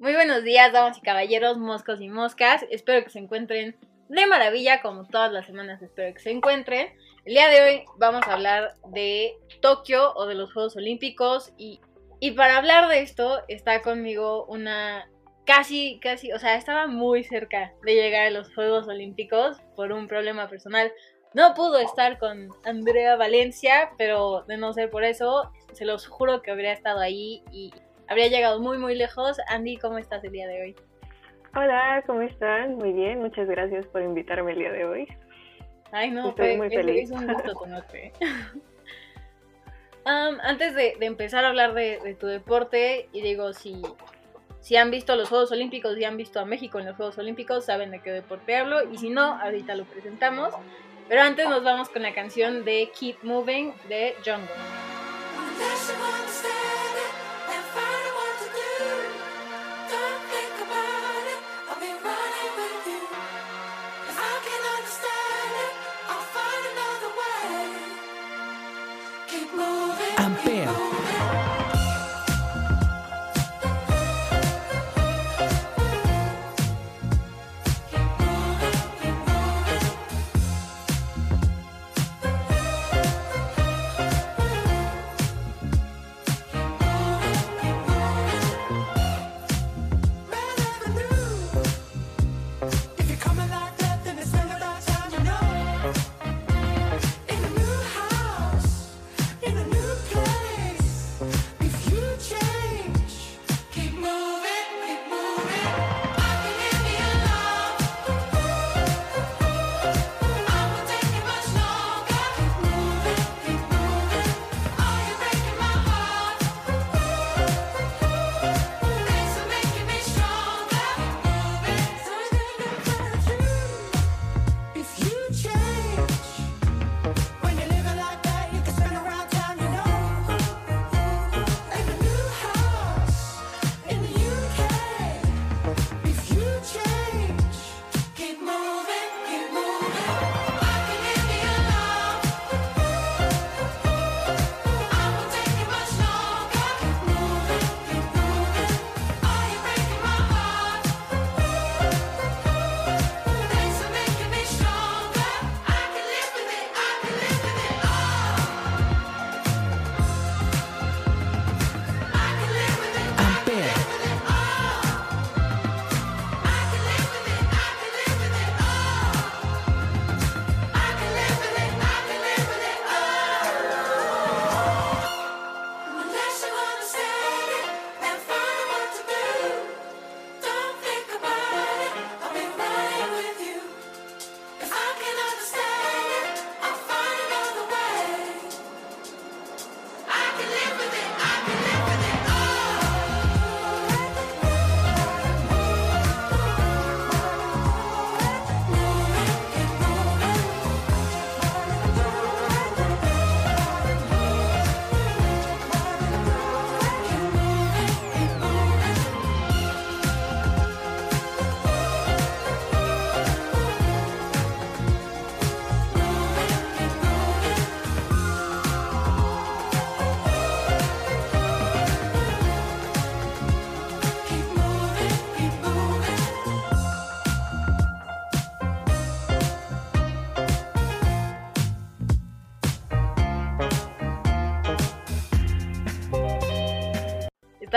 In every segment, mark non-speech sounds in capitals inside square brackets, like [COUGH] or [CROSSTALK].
Muy buenos días, damas y caballeros, moscos y moscas. Espero que se encuentren de maravilla, como todas las semanas espero que se encuentren. El día de hoy vamos a hablar de Tokio o de los Juegos Olímpicos y, y para hablar de esto está conmigo una casi, casi, o sea, estaba muy cerca de llegar a los Juegos Olímpicos por un problema personal. No pudo estar con Andrea Valencia, pero de no ser por eso, se los juro que habría estado ahí y habría llegado muy, muy lejos. Andy, ¿cómo estás el día de hoy? Hola, ¿cómo están? Muy bien, muchas gracias por invitarme el día de hoy. Ay, no, Estoy muy feliz. Es, un gusto conocerte. um, [LAUGHS] antes de, empezar a hablar de, tu deporte, y digo, si, si han visto los Juegos Olímpicos y han visto a México en los Juegos Olímpicos, saben de qué deporte hablo, y si no, ahorita lo presentamos. Pero antes nos vamos con la canción de Keep Moving de Jungle.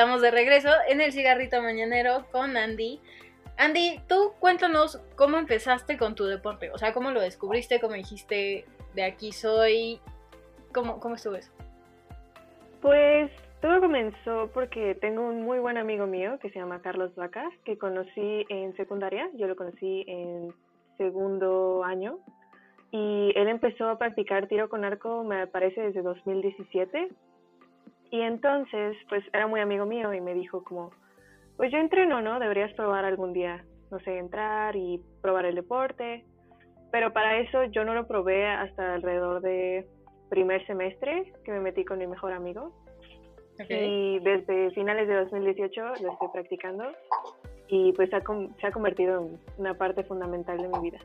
Estamos de regreso en el cigarrito mañanero con Andy. Andy, tú cuéntanos cómo empezaste con tu deporte, o sea, cómo lo descubriste, cómo dijiste, de aquí soy, cómo, cómo estuvo eso. Pues todo comenzó porque tengo un muy buen amigo mío que se llama Carlos Vacas, que conocí en secundaria, yo lo conocí en segundo año, y él empezó a practicar tiro con arco, me parece, desde 2017 y entonces, pues era muy amigo mío y me dijo como, pues yo entreno, ¿no? Deberías probar algún día, no sé, entrar y probar el deporte. Pero para eso yo no lo probé hasta alrededor de primer semestre que me metí con mi mejor amigo. Y desde finales de 2018 lo estoy practicando y pues se ha convertido en una parte fundamental de mi vida.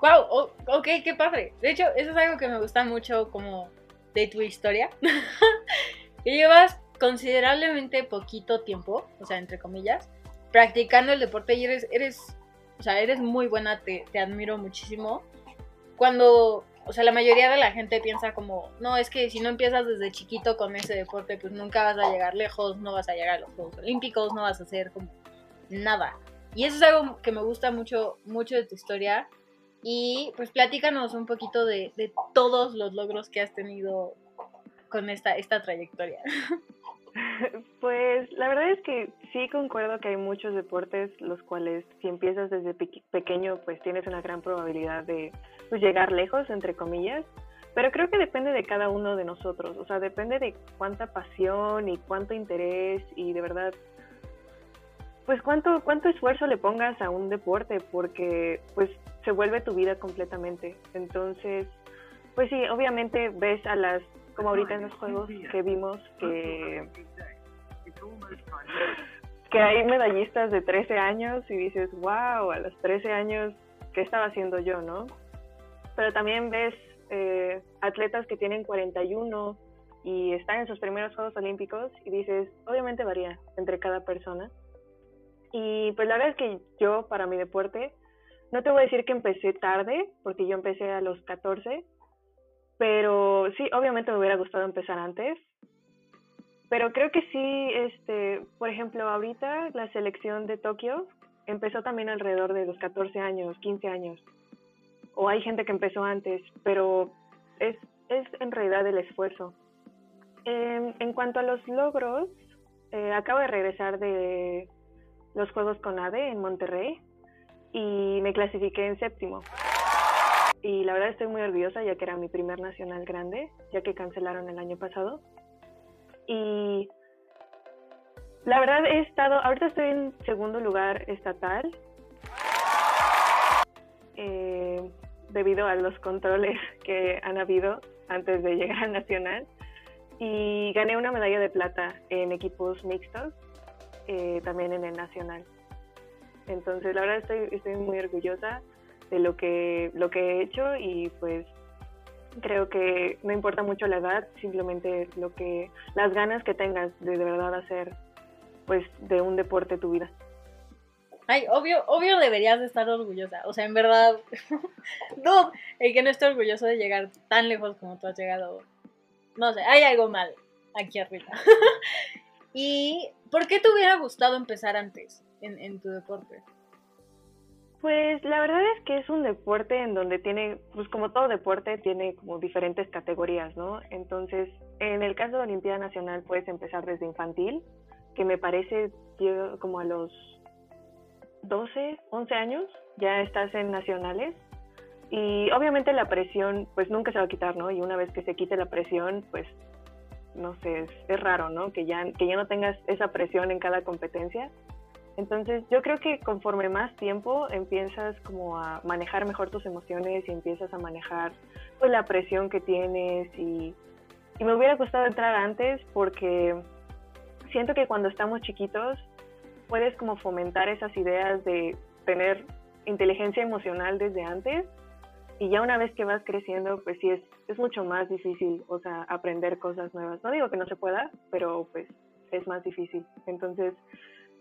Wow, ok, qué padre. De hecho, eso es algo que me gusta mucho como de tu historia. [LAUGHS] y llevas considerablemente poquito tiempo, o sea, entre comillas, practicando el deporte y eres, eres, o sea, eres muy buena, te, te admiro muchísimo. Cuando, o sea, la mayoría de la gente piensa como, no, es que si no empiezas desde chiquito con ese deporte, pues nunca vas a llegar lejos, no vas a llegar a los Juegos Olímpicos, no vas a hacer como nada. Y eso es algo que me gusta mucho, mucho de tu historia. Y pues platícanos un poquito de, de todos los logros que has tenido con esta, esta trayectoria. [LAUGHS] Pues la verdad es que sí concuerdo que hay muchos deportes los cuales si empiezas desde pequeño pues tienes una gran probabilidad de pues, llegar lejos, entre comillas, pero creo que depende de cada uno de nosotros, o sea, depende de cuánta pasión y cuánto interés y de verdad pues cuánto cuánto esfuerzo le pongas a un deporte porque pues se vuelve tu vida completamente. Entonces, pues sí, obviamente ves a las como ahorita en los juegos que vimos que que hay medallistas de 13 años y dices, wow, a los 13 años, ¿qué estaba haciendo yo, no? Pero también ves eh, atletas que tienen 41 y están en sus primeros Juegos Olímpicos y dices, obviamente varía entre cada persona. Y pues la verdad es que yo para mi deporte, no te voy a decir que empecé tarde, porque yo empecé a los 14, pero sí, obviamente me hubiera gustado empezar antes. Pero creo que sí, este, por ejemplo, ahorita la selección de Tokio empezó también alrededor de los 14 años, 15 años. O hay gente que empezó antes, pero es, es en realidad el esfuerzo. En, en cuanto a los logros, eh, acabo de regresar de los Juegos con ADE en Monterrey y me clasifiqué en séptimo y la verdad estoy muy orgullosa ya que era mi primer nacional grande, ya que cancelaron el año pasado. Y la verdad he estado, ahorita estoy en segundo lugar estatal, eh, debido a los controles que han habido antes de llegar al nacional. Y gané una medalla de plata en equipos mixtos, eh, también en el nacional. Entonces la verdad estoy, estoy muy orgullosa de lo que, lo que he hecho y pues creo que no importa mucho la edad, simplemente lo que las ganas que tengas de, de verdad hacer pues de un deporte tu vida. Ay, obvio, obvio deberías de estar orgullosa. O sea, en verdad, [LAUGHS] no, el que no esté orgulloso de llegar tan lejos como tú has llegado, no sé, hay algo mal aquí arriba. [LAUGHS] ¿Y por qué te hubiera gustado empezar antes en, tu deporte? Pues la verdad es que es un deporte en donde tiene, pues como todo deporte, tiene como diferentes categorías, ¿no? Entonces, en el caso de Olimpiada Nacional puedes empezar desde infantil, que me parece como a los 12, 11 años, ya estás en nacionales. Y obviamente la presión, pues nunca se va a quitar, ¿no? Y una vez que se quite la presión, pues, no sé, es, es raro, ¿no? Que ya, que ya no tengas esa presión en cada competencia entonces yo creo que conforme más tiempo empiezas como a manejar mejor tus emociones y empiezas a manejar pues la presión que tienes y, me hubiera gustado entrar antes porque siento que cuando estamos chiquitos puedes como fomentar esas ideas de tener inteligencia emocional desde antes y ya una vez que vas creciendo pues sí es, es mucho más difícil, o sea, aprender cosas nuevas. No digo que no se pueda, pero pues es más difícil. Entonces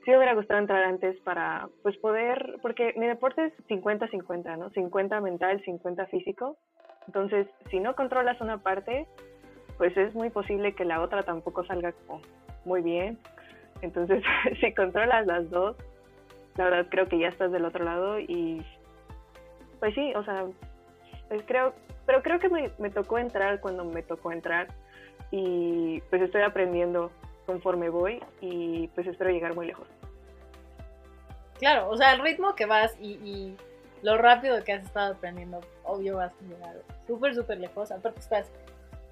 sí me hubiera gustado entrar antes para pues poder, porque mi deporte es 50-50, ¿no? 50 mental, 50 físico. Entonces, si no controlas una parte, pues es muy posible que la otra tampoco salga como muy bien. Entonces, [LAUGHS] si controlas las dos, la verdad creo que ya estás del otro lado y pues sí, o sea, pues creo, pero creo que me, me tocó entrar cuando me tocó entrar y pues estoy aprendiendo conforme voy y pues espero llegar muy lejos. Claro, o sea, el ritmo que vas y, lo rápido que has estado aprendiendo, obvio vas a llegar súper, súper lejos. Aparte estás,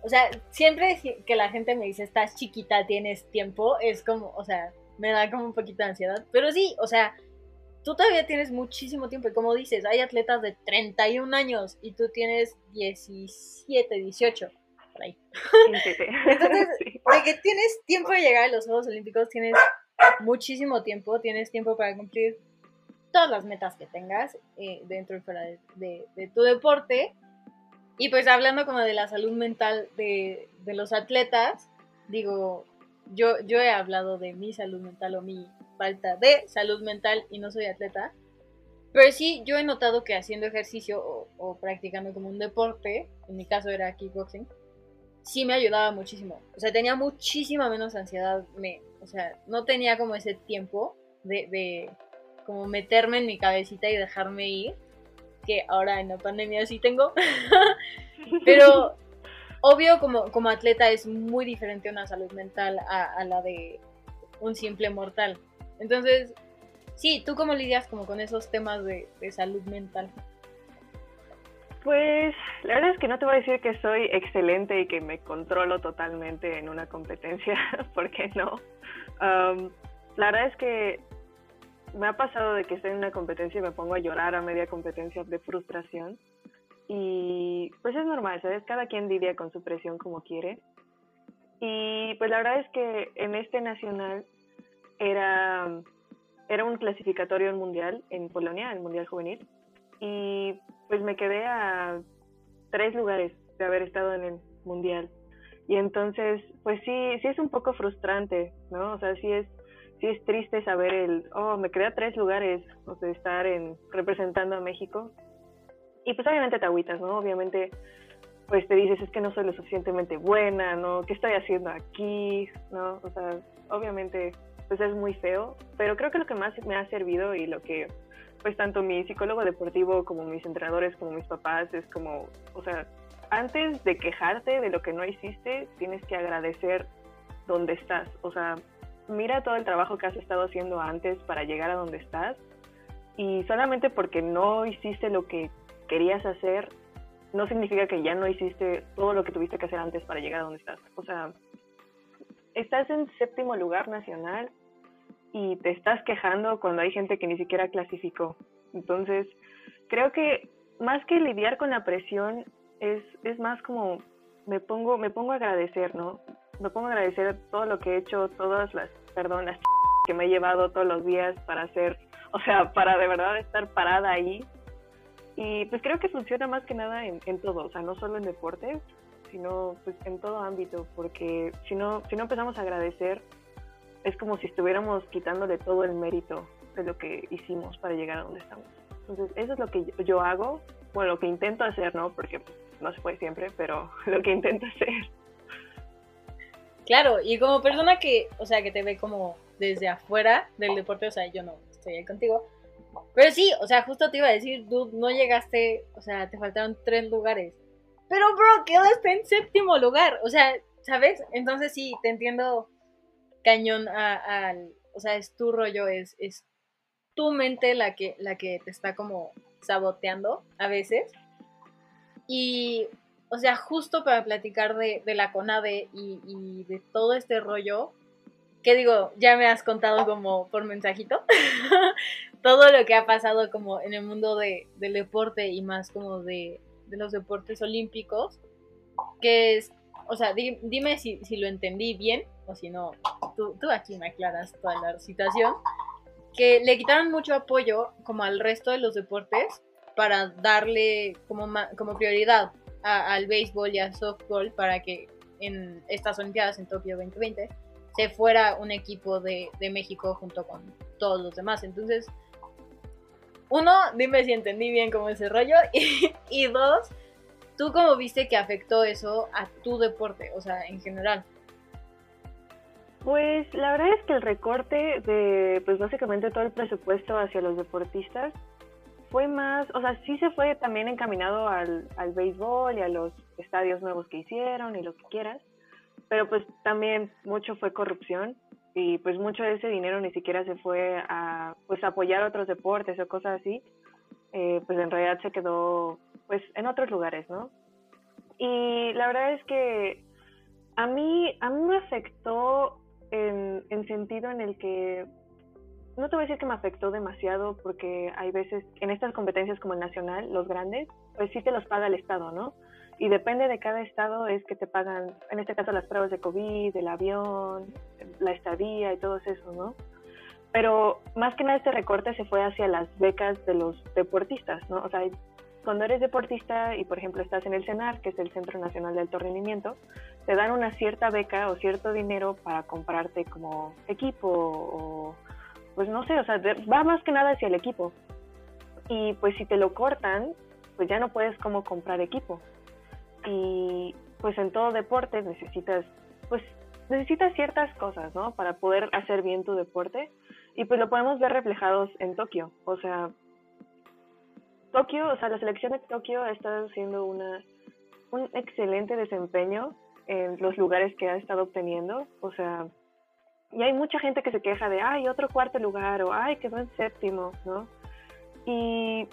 o sea, siempre que la gente me dice, estás chiquita, tienes tiempo, es como, o sea, me da como un poquito de ansiedad. Pero sí, o sea, tú todavía tienes muchísimo tiempo. Y como dices, hay atletas de 31 años y tú tienes 17, 18 ahí. [LAUGHS] Entonces, de que tienes tiempo de llegar a los Juegos Olímpicos, tienes muchísimo tiempo, tienes tiempo para cumplir todas las metas que tengas eh, dentro y fuera de, tu deporte. Y pues hablando como de la salud mental de, los atletas, digo, yo, yo he hablado de mi salud mental o mi falta de salud mental y no soy atleta. Pero sí, yo he notado que haciendo ejercicio o, o practicando como un deporte, en mi caso era kickboxing, sí me ayudaba muchísimo. O sea, tenía muchísima menos ansiedad. Me, o sea, no tenía como ese tiempo de, de como meterme en mi cabecita y dejarme ir. Que ahora en la pandemia sí tengo. [LAUGHS] Pero obvio, como, como atleta es muy diferente una salud mental a, la de un simple mortal. Entonces, sí, ¿tú cómo lidias como con esos temas de, salud mental? Pues la verdad es que no te voy a decir que soy excelente y que me controlo totalmente en una competencia, [LAUGHS] porque no. Um, la verdad es que me ha pasado de que estoy en una competencia y me pongo a llorar a media competencia de frustración. Y pues es normal, ¿sabes? Cada quien lidia con su presión como quiere. Y pues la verdad es que en este nacional era, era un clasificatorio mundial en Polonia, el Mundial Juvenil. Y pues me quedé a tres lugares de haber estado en el mundial. Y entonces, pues sí, sí es un poco frustrante, ¿no? O sea, sí es, sí es triste saber el, oh, me quedé a tres lugares, o estar en, representando a México. Y pues obviamente te agüitas, ¿no? Obviamente, pues te dices, es que no soy lo suficientemente buena, ¿no? ¿Qué estoy haciendo aquí? ¿No? O sea, obviamente, pues es muy feo, pero creo que lo que más me ha servido y lo que pues tanto mi psicólogo deportivo como mis entrenadores, como mis papás, es como, o sea, antes de quejarte de lo que no hiciste, tienes que agradecer dónde estás. O sea, mira todo el trabajo que has estado haciendo antes para llegar a donde estás y solamente porque no hiciste lo que querías hacer, no significa que ya no hiciste todo lo que tuviste que hacer antes para llegar a donde estás. O sea, estás en séptimo lugar nacional y te estás quejando cuando hay gente que ni siquiera clasificó. Entonces, creo que más que lidiar con la presión, es, es más como me pongo, me pongo a agradecer, ¿no? Me pongo a agradecer todo lo que he hecho, todas las, perdón, las que me he llevado todos los días para hacer, o sea, para de verdad estar parada ahí. Y pues creo que funciona más que nada en, en todo, o sea, no solo en deportes, sino pues en todo ámbito, porque si no, si no empezamos a agradecer, es como si estuviéramos quitándole todo el mérito de lo que hicimos para llegar a donde estamos. Entonces, eso es lo que yo hago, bueno, lo que intento hacer, ¿no? Porque pues, no se puede siempre, pero [LAUGHS] lo que intento hacer. Claro, y como persona que, o sea, que te ve como desde afuera del deporte, o sea, yo no estoy ahí contigo, pero sí, o sea, justo te iba a decir, dude, no llegaste, o sea, te faltaron tres lugares. Pero, bro, quedaste en séptimo lugar, o sea, ¿sabes? Entonces sí, te entiendo cañón al, o sea, es tu rollo, es, es tu mente la que, la que te está como saboteando a veces. Y, o sea, justo para platicar de, la CONADE y, y, de todo este rollo, que digo, ya me has contado como por mensajito, [LAUGHS] todo lo que ha pasado como en el mundo de, del deporte y más como de, de los deportes olímpicos, que es, o sea, dime si, si, lo entendí bien o si no, tú, aquí me aclaras toda la situación, que le quitaron mucho apoyo como al resto de los deportes para darle como, como prioridad al béisbol y al softball para que en estas Olimpiadas en Tokio 2020 se fuera un equipo de, de México junto con todos los demás. Entonces, uno, dime si entendí bien cómo ese rollo. [LAUGHS] Y, y, dos, ¿tú cómo viste que afectó eso a tu deporte? O sea, en general. Pues la verdad es que el recorte de, pues básicamente todo el presupuesto hacia los deportistas fue más, o sea, sí se fue también encaminado al, al béisbol y a los estadios nuevos que hicieron y lo que quieras, pero pues también mucho fue corrupción y pues mucho de ese dinero ni siquiera se fue a pues apoyar otros deportes o cosas así, eh, pues en realidad se quedó pues en otros lugares, ¿no? Y la verdad es que a mí, a mí me afectó en, en sentido en el que no te voy a decir que me afectó demasiado porque hay veces en estas competencias como el nacional, los grandes, pues sí te los paga el Estado, ¿no? Y depende de cada estado es que te pagan, en este caso las pruebas de COVID, el avión, la estadía y todo eso, ¿no? Pero más que nada este recorte se fue hacia las becas de los deportistas, ¿no? O sea, cuando eres deportista y por ejemplo estás en el CENAR, que es el Centro Nacional de Alto Rendimiento, te dan una cierta beca o cierto dinero para comprarte como equipo o pues no sé, o sea, va más que nada hacia el equipo. Y pues si te lo cortan, pues ya no puedes como comprar equipo. Y pues en todo deporte necesitas, pues necesitas ciertas cosas, ¿no? Para poder hacer bien tu deporte. Y pues lo podemos ver reflejados en Tokio. O sea, Tokio, o sea, la selección de Tokio ha estado haciendo una, un excelente desempeño en los lugares que ha estado obteniendo. O sea, y hay mucha gente que se queja de, ay, otro cuarto lugar o ay, quedó en séptimo, ¿no? Y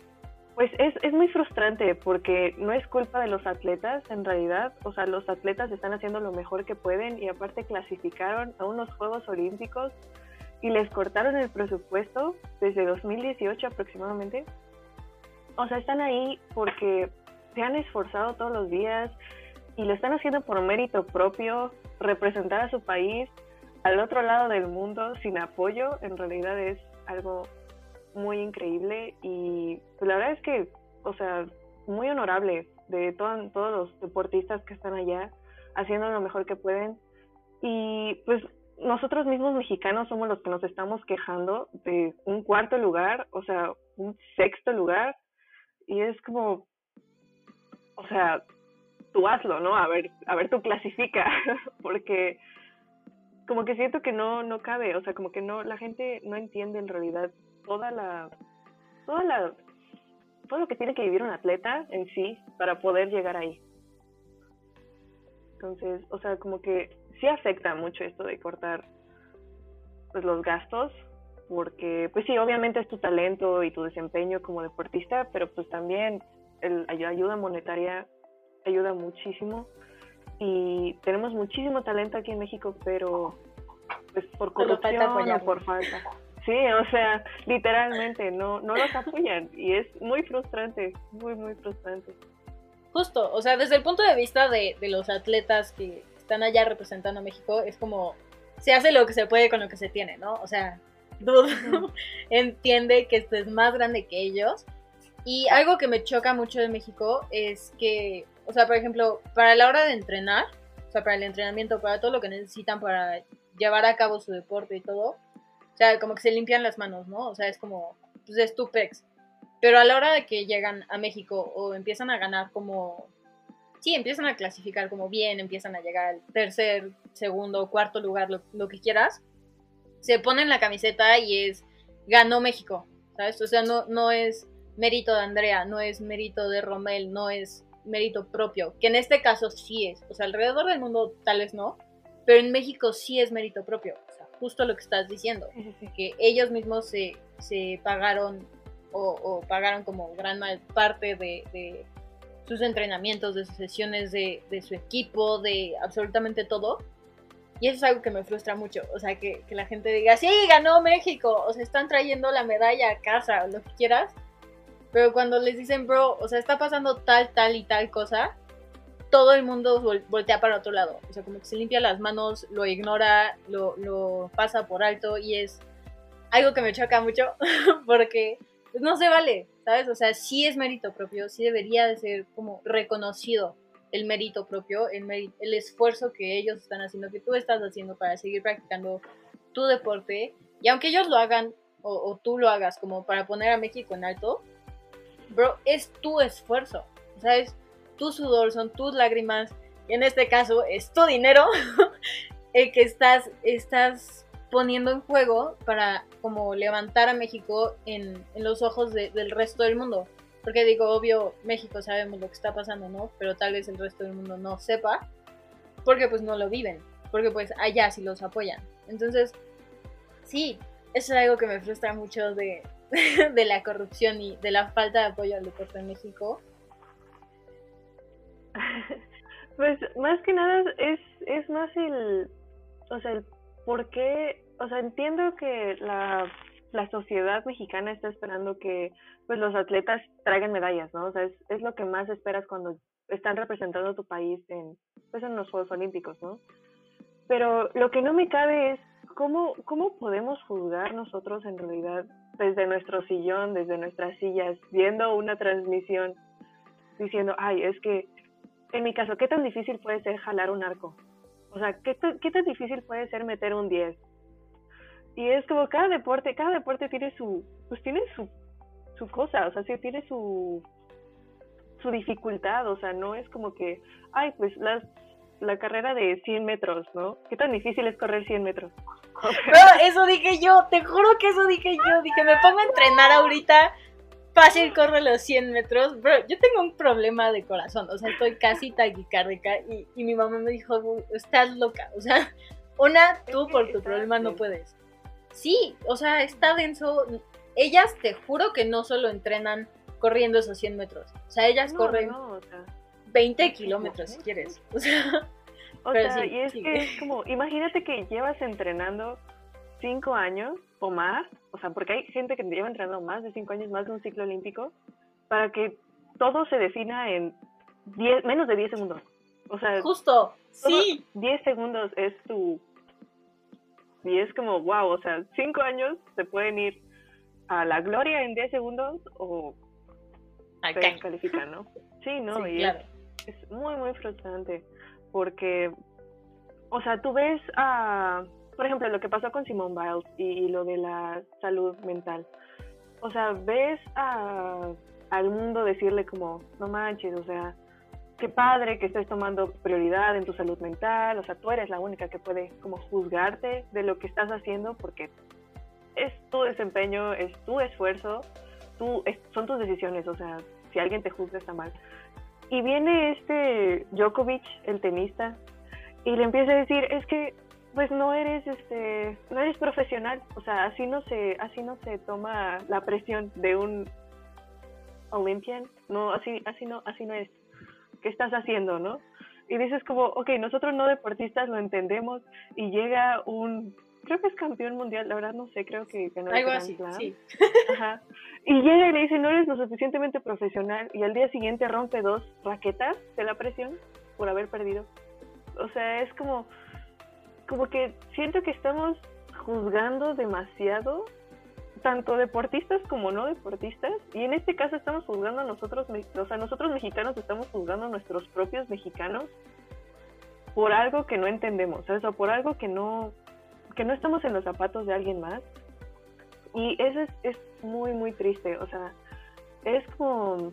pues es, es muy frustrante porque no es culpa de los atletas en realidad, o sea, los atletas están haciendo lo mejor que pueden y aparte clasificaron a unos Juegos Olímpicos y les cortaron el presupuesto desde 2018 aproximadamente. O sea, están ahí porque se han esforzado todos los días y lo están haciendo por mérito propio, representar a su país al otro lado del mundo sin apoyo, en realidad es algo muy increíble y pues, la verdad es que, o sea, muy honorable de todos los deportistas que están allá haciendo lo mejor que pueden. Y pues nosotros mismos mexicanos somos los que nos estamos quejando de un cuarto lugar, o sea, un sexto lugar, y es como, o sea, tú hazlo, ¿no? A ver, a ver, tú clasifica, [LAUGHS] porque como que siento que no, no cabe, o sea, como que no, la gente no entiende en realidad toda la, toda la, todo lo que tiene que vivir un atleta en sí para poder llegar ahí. Entonces, o sea, como que sí afecta mucho esto de cortar pues los gastos, porque pues sí, obviamente es tu talento y tu desempeño como deportista, pero pues también el ayuda monetaria ayuda muchísimo y tenemos muchísimo talento aquí en México, pero pues por corrupción o por falta. Sí, o sea, literalmente no no los apoyan y es muy frustrante, muy muy frustrante. Justo, o sea, desde el punto de vista de, de los atletas que están allá representando a México, es como se hace lo que se puede con lo que se tiene, ¿no? O sea, dudo, [LAUGHS] entiende que esto es más grande que ellos. Y algo que me choca mucho de México es que o sea, por ejemplo, para la hora de entrenar, o sea, para el entrenamiento, para todo lo que necesitan para llevar a cabo su deporte y todo, o sea, como que se limpian las manos, ¿no? O sea, es como, pues es tu pex. Pero a la hora de que llegan a México o empiezan a ganar como, sí, empiezan a clasificar como bien, empiezan a llegar al tercer, segundo, cuarto lugar, lo, lo que quieras, se ponen la camiseta y es, ganó México, ¿sabes? O sea, no, no es mérito de Andrea, no es mérito de Romel, no es mérito propio, que en este caso sí es, o sea, alrededor del mundo tal vez no, pero en México sí es mérito propio, o sea, justo lo que estás diciendo, que ellos mismos se, se pagaron o, pagaron como gran parte de, sus entrenamientos, de sus sesiones, de, de, su equipo, de absolutamente todo. Y eso es algo que me frustra mucho, o sea, que, que la gente diga, sí, ganó México, o se están trayendo la medalla a casa, o lo que quieras, pero cuando les dicen, bro, o sea, está pasando tal, tal y tal cosa, todo el mundo voltea para otro lado. O sea, como que se limpia las manos, lo ignora, lo, lo pasa por alto y es algo que me choca mucho [LAUGHS] porque pues, no se vale, ¿sabes? O sea, sí es mérito propio, sí debería de ser como reconocido el mérito propio, el, el esfuerzo que ellos están haciendo, que tú estás haciendo para seguir practicando tu deporte. Y aunque ellos lo hagan o, tú lo hagas como para poner a México en alto, bro, es tu esfuerzo, o sea, es tu sudor, son tus lágrimas, y en este caso es tu dinero [LAUGHS] el que estás, estás poniendo en juego para como levantar a México en, los ojos del resto del mundo. Porque digo, obvio, México sabemos lo que está pasando, ¿no? Pero tal vez el resto del mundo no sepa, porque pues no lo viven, porque pues allá sí los apoyan. Entonces, sí, eso es algo que me frustra mucho de, [LAUGHS] de la corrupción y de la falta de apoyo al deporte en México? [LAUGHS] Pues más que nada es, es más el, o sea, el por qué, o sea, entiendo que la, la sociedad mexicana está esperando que pues los atletas traigan medallas, ¿no? O sea, es, es lo que más esperas cuando están representando a tu país en, pues en los Juegos Olímpicos, ¿no? Pero lo que no me cabe es cómo, cómo podemos juzgar nosotros en realidad desde nuestro sillón, desde nuestras sillas, viendo una transmisión diciendo, ay, es que, en mi caso, ¿qué tan difícil puede ser jalar un arco? O sea, ¿qué, qué tan difícil puede ser meter un 10? Y es como cada deporte, cada deporte tiene su, pues tiene su, su cosa, o sea, sí tiene su, su dificultad, o sea, no es como que, ay, pues las, la carrera de 100 metros, ¿no? ¿Qué tan difícil es correr 100 metros? [LAUGHS] eso dije yo, te juro que eso dije yo, dije, me pongo a entrenar ahorita, fácil corre los 100 metros, bro, yo tengo un problema de corazón, o sea, estoy casi taquicárdica y, y mi mamá me dijo, estás loca, o sea, una, tú por tu problema no puedes. Sí, o sea, está denso. Ellas te juro que no solo entrenan corriendo esos 100 metros. O sea, ellas corren 20 kilómetros si quieres. O sea, o sea y es que es como, imagínate que llevas entrenando 5 años o más, o sea, porque hay gente que lleva entrenando más de 5 años, más de un ciclo olímpico, para que todo se defina en 10, menos de 10 segundos. O sea, justo, sí. 10 segundos es tu y es como, wow, o sea, cinco años se pueden ir a la gloria en 10 segundos o se descalifican, ¿no? Sí, ¿no? y es, muy, muy frustrante porque, o sea, tú ves a, por ejemplo, lo que pasó con Simone Biles y, lo de la salud mental. O sea, ves a, al mundo decirle como, no manches, o sea, qué padre que estés tomando prioridad en tu salud mental, o sea, tú eres la única que puede como juzgarte de lo que estás haciendo porque es tu desempeño, es tu esfuerzo, tú, son tus decisiones, o sea, si alguien te juzga está mal. Y viene este Djokovic, el tenista, y le empieza a decir, es que pues no eres este no eres profesional, o sea, así no se así no se toma la presión de un Olympian, no así así no así no es. ¿Qué estás haciendo, no? Y dices como, ok, nosotros no deportistas lo entendemos y llega un, creo que es campeón mundial, la verdad no sé, creo que ganó Algo así, sí. Ajá. Y llega y le dice, no eres lo suficientemente profesional y al día siguiente rompe dos raquetas de la presión por haber perdido. O sea, es como, como que siento que estamos juzgando demasiado tanto deportistas como no deportistas, y en este caso estamos juzgando a nosotros, o sea, nosotros mexicanos estamos juzgando a nuestros propios mexicanos por algo que no entendemos, o sea, por algo que no, que no estamos en los zapatos de alguien más. Y eso es, es muy, muy triste, o sea, es como,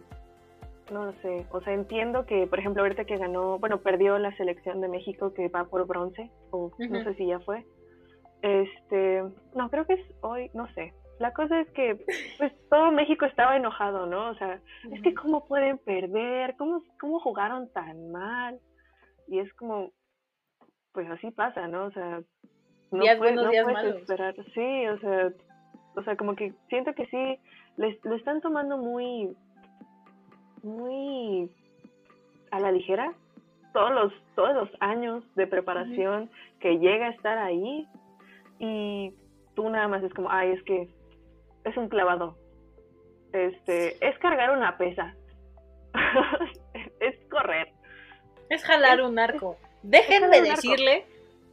no lo sé, o sea, entiendo que, por ejemplo, ahorita que ganó, bueno, perdió la selección de México que va por bronce, o no sé si ya fue. Este, no, creo que es hoy, no sé, la cosa es que pues todo México estaba enojado, ¿no? O sea, es que cómo pueden perder, cómo, cómo jugaron tan mal. Y es como, pues así pasa, ¿no? O sea, no, días buenos, días malos. esperar. Sí, o sea, o sea, como que siento que sí, les, lo están tomando muy, muy a la ligera. Todos los, todos los años de preparación que llega a estar ahí y tú nada más es como, ay, es que es un clavado. Este, es cargar una pesa. [LAUGHS] es correr. Es jalar un arco. Dejen de decirle,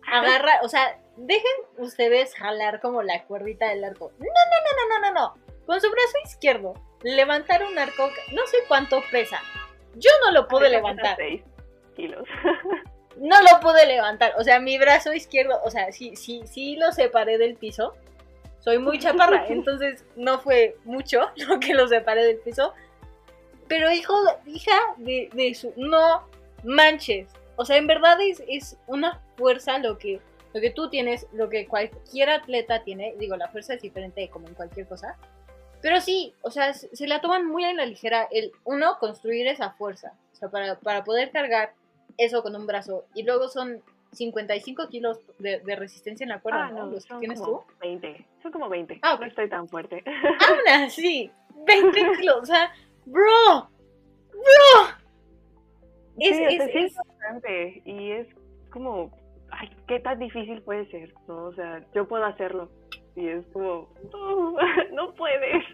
agarra, o sea, dejen ustedes jalar como la cuerdita del arco. No, no, no, no, no, no, no. Con su brazo izquierdo, levantar un arco, no sé cuánto pesa. Yo no lo pude levantar. 6 kilos. no lo pude levantar. O sea, mi brazo izquierdo, o sea, sí, sí, sí lo separé del piso soy muy chaparra, [LAUGHS] entonces no fue mucho [LAUGHS] lo que lo separé del piso. Pero hijo, hija de, de su, no manches. O sea, en verdad es, es una fuerza lo que, lo que tú tienes, lo que cualquier atleta tiene. Digo, la fuerza es diferente como en cualquier cosa. Pero sí, o sea, se la toman muy a la ligera el, uno, construir esa fuerza. O sea, para, para poder cargar eso con un brazo. Y luego son 55 kilos de, resistencia en la cuerda, ah, ¿no? ¿Los que tienes tú? 20, son como 20. Ah, No estoy tan fuerte. [LAUGHS] Aún sí, 20 [LAUGHS] kilos, o sea, bro, bro. Es, sí, es, es, bastante y es como, ay, qué tan difícil puede ser, ¿no? O sea, yo puedo hacerlo y es como, no, [LAUGHS] no puedes.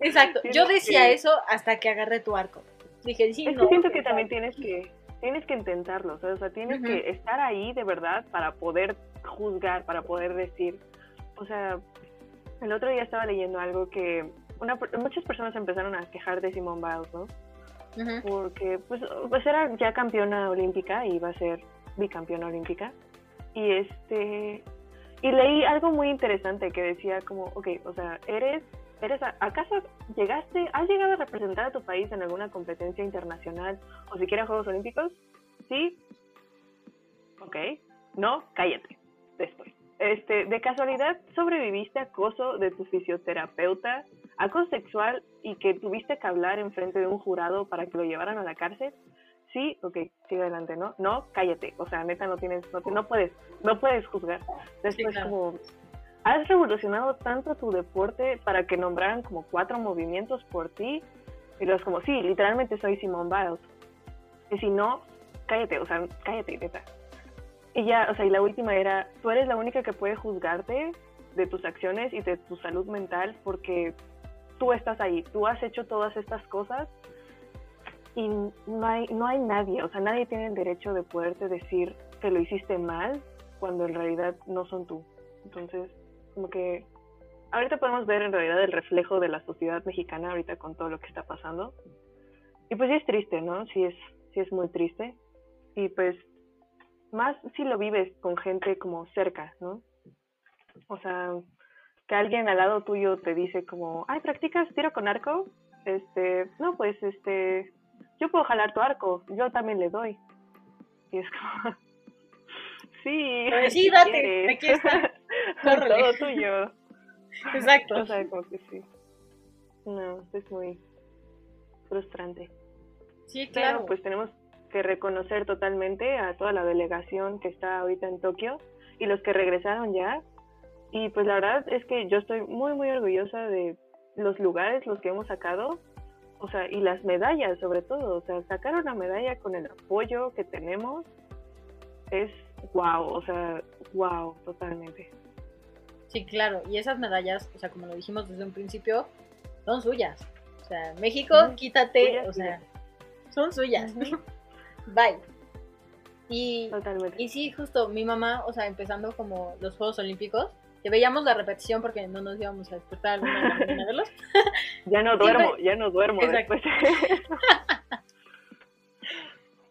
Exacto, yo decía eso hasta que agarré tu arco. Dije, sí, es que siento que también tienes que tienes que intentarlo, o sea, tienes que estar ahí de verdad para poder juzgar, para poder decir, o sea, el otro día estaba leyendo algo que una, muchas personas empezaron a quejar de Simone Biles, ¿no? porque pues, pues era ya campeona olímpica y iba a ser bicampeona olímpica. Y este y leí algo muy interesante que decía como, ok, o sea, eres, eres, ¿acaso llegaste, has llegado a representar a tu país en alguna competencia internacional o siquiera Juegos Olímpicos? Sí. Ok. No, cállate. Después. Este, de casualidad sobreviviste a acoso de tu fisioterapeuta, acoso sexual y que tuviste que hablar en frente de un jurado para que lo llevaran a la cárcel. Sí, ok, sigue adelante, ¿no? No, cállate. O sea, neta, no tienes, no, no puedes, no puedes juzgar. Después, como, has revolucionado tanto tu deporte para que nombraran como cuatro movimientos por ti. Y los como, sí, literalmente soy Simone Biles. Y si no, cállate, o sea, cállate, neta. Y ya, o sea, y la última era, tú eres la única que puede juzgarte de tus acciones y de tu salud mental porque tú estás ahí, tú has hecho todas estas cosas y no hay, no hay nadie, o sea, nadie tiene el derecho de poderte decir que lo hiciste mal cuando en realidad no son tú. Entonces, como que ahorita podemos ver en realidad el reflejo de la sociedad mexicana ahorita con todo lo que está pasando. Y pues sí es triste, ¿no? Sí es, sí es muy triste. Y pues más si lo vives con gente como cerca, ¿no? O sea, que alguien al lado tuyo te dice como, ay, ¿practicas tiro con arco? Este, no, pues, este, yo puedo jalar tu arco, yo también le doy. Y es como, [LAUGHS] sí, sí, date, aquí está. [LAUGHS] Todo tuyo. Exacto. O sea, como que sí. No, es muy frustrante. Sí, claro. Pero pues tenemos que reconocer totalmente a toda la delegación que está ahorita en Tokio y los que regresaron ya. Y pues la verdad es que yo estoy muy, muy orgullosa de los lugares, los que hemos sacado, o sea, y las medallas sobre todo, o sea, sacar una medalla con el apoyo que tenemos es wow, o sea, wow, totalmente. Sí, claro, y esas medallas, o sea, como lo dijimos desde un principio, son suyas. O sea, México, quítate, o sea, son suyas. [LAUGHS] bye. Y, y sí, justo mi mamá, o sea, empezando como los Juegos Olímpicos, que veíamos la repetición porque no nos íbamos a despertar a verlos. [LAUGHS] ya no duermo, ya no duermo después.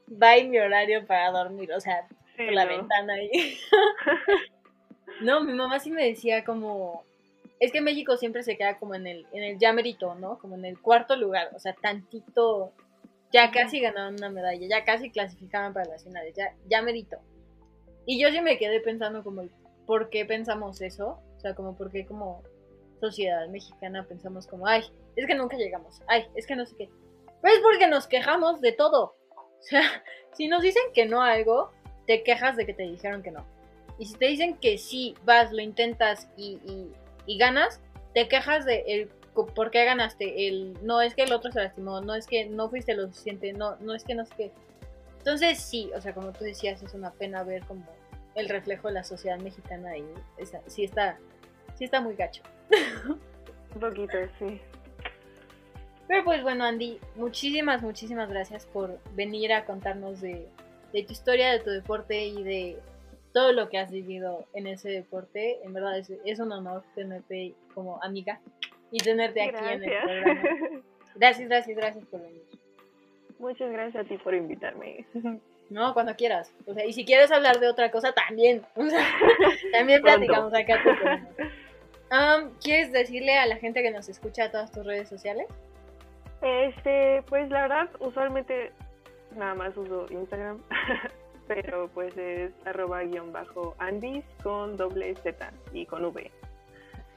Bye [LAUGHS] mi horario para dormir, o sea, por la ventana ahí. No, mi mamá sí me decía como, es que México siempre se queda como en el, en el ya merito, ¿no? Como en el cuarto lugar, o sea, tantito ya casi ganaron una medalla, ya casi clasificaban para las finales, ya, ya medito. Y yo sí me quedé pensando como, ¿por qué pensamos eso? O sea, como, ¿por qué como sociedad mexicana pensamos como, ay, es que nunca llegamos, ay, es que no sé qué. Pero es porque nos quejamos de todo. [LAUGHS] O sea, si nos dicen que no a algo, te quejas de que te dijeron que no. Y si te dicen que sí, vas, lo intentas y, y ganas, te quejas de el ¿por qué ganaste? El, no es que el otro se lastimó, no es que no fuiste lo suficiente, no, no es que no es que... Entonces sí, o sea, como tú decías, es una pena ver como el reflejo de la sociedad mexicana ahí. sí está, sí está muy gacho. Un poquito, sí. Pero pues bueno, Andy, muchísimas, muchísimas gracias por venir a contarnos de, de tu historia, de tu deporte y de todo lo que has vivido en ese deporte. En verdad es, es un honor tenerte como amiga y tenerte aquí en el programa. [LAUGHS] Gracias, gracias, gracias por venir. Muchas gracias a ti por invitarme. No, cuando quieras. O sea, y si quieres hablar de otra cosa, también. [LAUGHS] también platicamos acá. [LAUGHS] Um, ¿Quieres decirle a la gente que nos escucha a todas tus redes sociales? Este, pues la verdad, usualmente nada más uso Instagram, pero pues es arroba guion bajo Andis con doble Z y con V.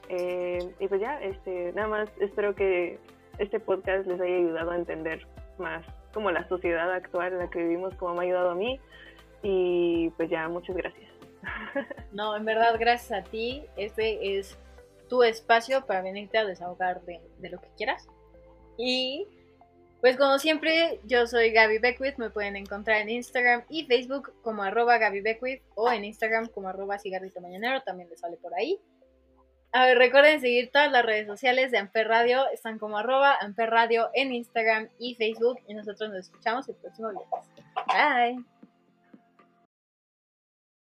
Eh, y pues ya, este, nada más espero que este podcast les haya ayudado a entender más como la sociedad actual en la que vivimos, como me ha ayudado a mí. Y pues ya, muchas gracias. [LAUGHS] No, en verdad, gracias a ti. Este es tu espacio para venirte a desahogar de, de lo que quieras. Y pues como siempre, yo soy Gaby Beckwith, me pueden encontrar en Instagram y Facebook como arroba Gaby Beckwith o en Instagram como arroba cigarrito mañanero, también les sale por ahí. A ver, recuerden seguir todas las redes sociales de Amper Radio. Están como arroba Radio en Instagram y Facebook. Y nosotros nos escuchamos el próximo viernes. Bye.